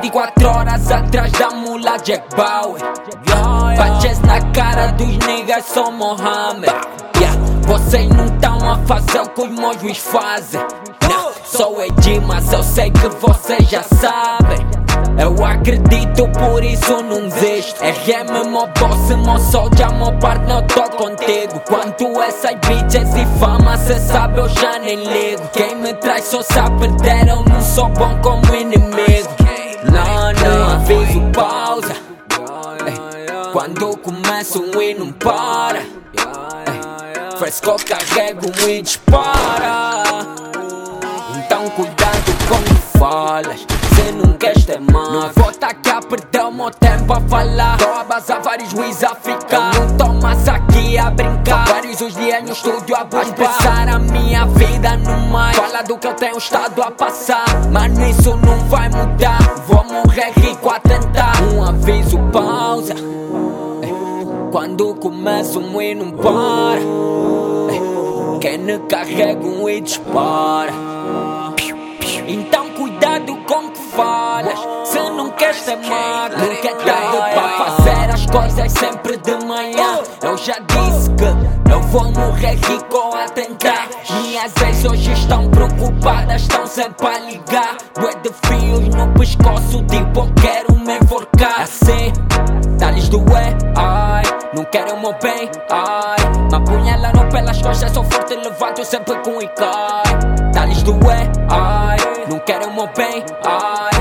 24 horas atrás da mula Jack Bauer. Bates na cara dos niggas sou Mohamed yeah. Vocês não tão a fazer o que os mojos fazem. Não, Sou Edi, mas eu sei que vocês já sabem. Eu acredito, por isso não desisto. RM, meu boss, meu soldier, meu partner, eu tô contigo. Quanto essas bitches e fama, cê sabe, eu já nem ligo. Quem me traz só sabe perder, eu não sou bom como inimigo Quando começo um e não para. Ei, Fresco, carrego um e dispara. Então cuidado com o que falas. Cê não quer ter mais Não vou aqui a perder o meu tempo a falar. Tô a vários juízes a ficar. Eu não tô mais aqui a brincar. Vários os dias no estúdio a bombar Pensar a minha vida no mais. Fala do que eu tenho estado a passar. Mas isso não vai mudar. Vou morrer rico a tentar. Um aviso, pausa Quando começa um e não para Quem me carrega um e dispara. Então cuidado com que falas. Se não queres ser magro Nunca é tarde para fazer as coisas sempre de manhã. Eu já disse que eu vou morrer rico a tentar. Minhas ex hoje estão preocupadas Estão sempre a ligar. Bué de fios no pescoço Tipo eu quero me enforcar. Assim, dá-lhes doer Ai, não quero o meu bem Ai, me apunhalaram pelas costas Sou forte, levanto sempre com e cai Dá-lhes doer Ai, não quero o meu bem Ai,